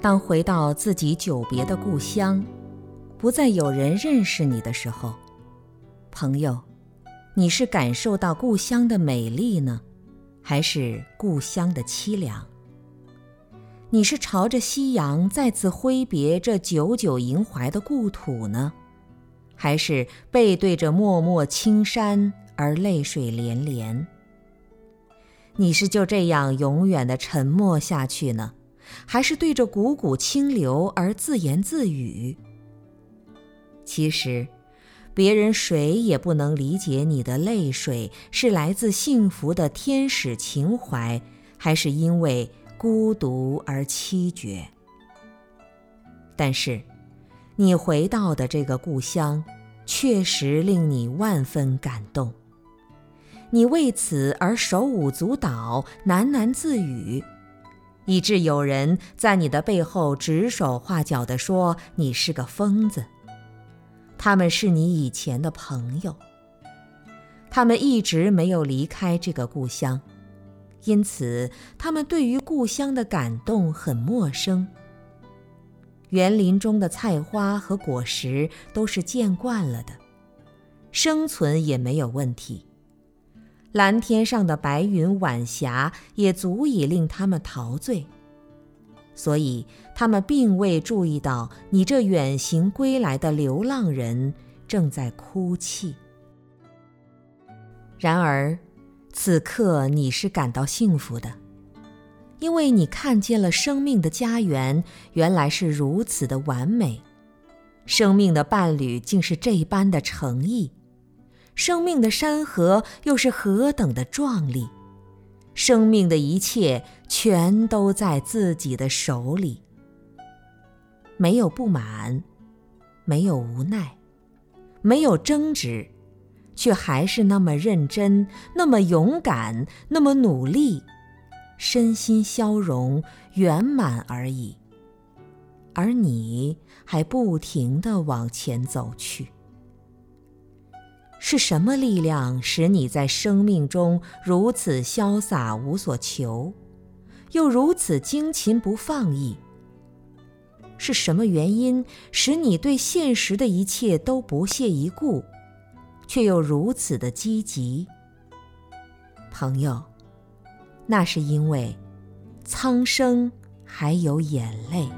当回到自己久别的故乡，不再有人认识你的时候，朋友，你是感受到故乡的美丽呢，还是故乡的凄凉？你是朝着夕阳再次挥别这久久萦怀的故土呢，还是背对着默默青山而泪水连连？你是就这样永远的沉默下去呢？还是对着汩汩清流而自言自语。其实，别人谁也不能理解你的泪水是来自幸福的天使情怀，还是因为孤独而凄绝。但是，你回到的这个故乡，确实令你万分感动。你为此而手舞足蹈、喃喃自语。以致有人在你的背后指手画脚地说你是个疯子。他们是你以前的朋友，他们一直没有离开这个故乡，因此他们对于故乡的感动很陌生。园林中的菜花和果实都是见惯了的，生存也没有问题。蓝天上的白云晚霞也足以令他们陶醉，所以他们并未注意到你这远行归来的流浪人正在哭泣。然而，此刻你是感到幸福的，因为你看见了生命的家园原来是如此的完美，生命的伴侣竟是这般的诚意。生命的山河又是何等的壮丽，生命的一切全都在自己的手里，没有不满，没有无奈，没有争执，却还是那么认真，那么勇敢，那么努力，身心消融圆满而已。而你还不停地往前走去。是什么力量使你在生命中如此潇洒无所求，又如此精勤不放逸？是什么原因使你对现实的一切都不屑一顾，却又如此的积极？朋友，那是因为苍生还有眼泪。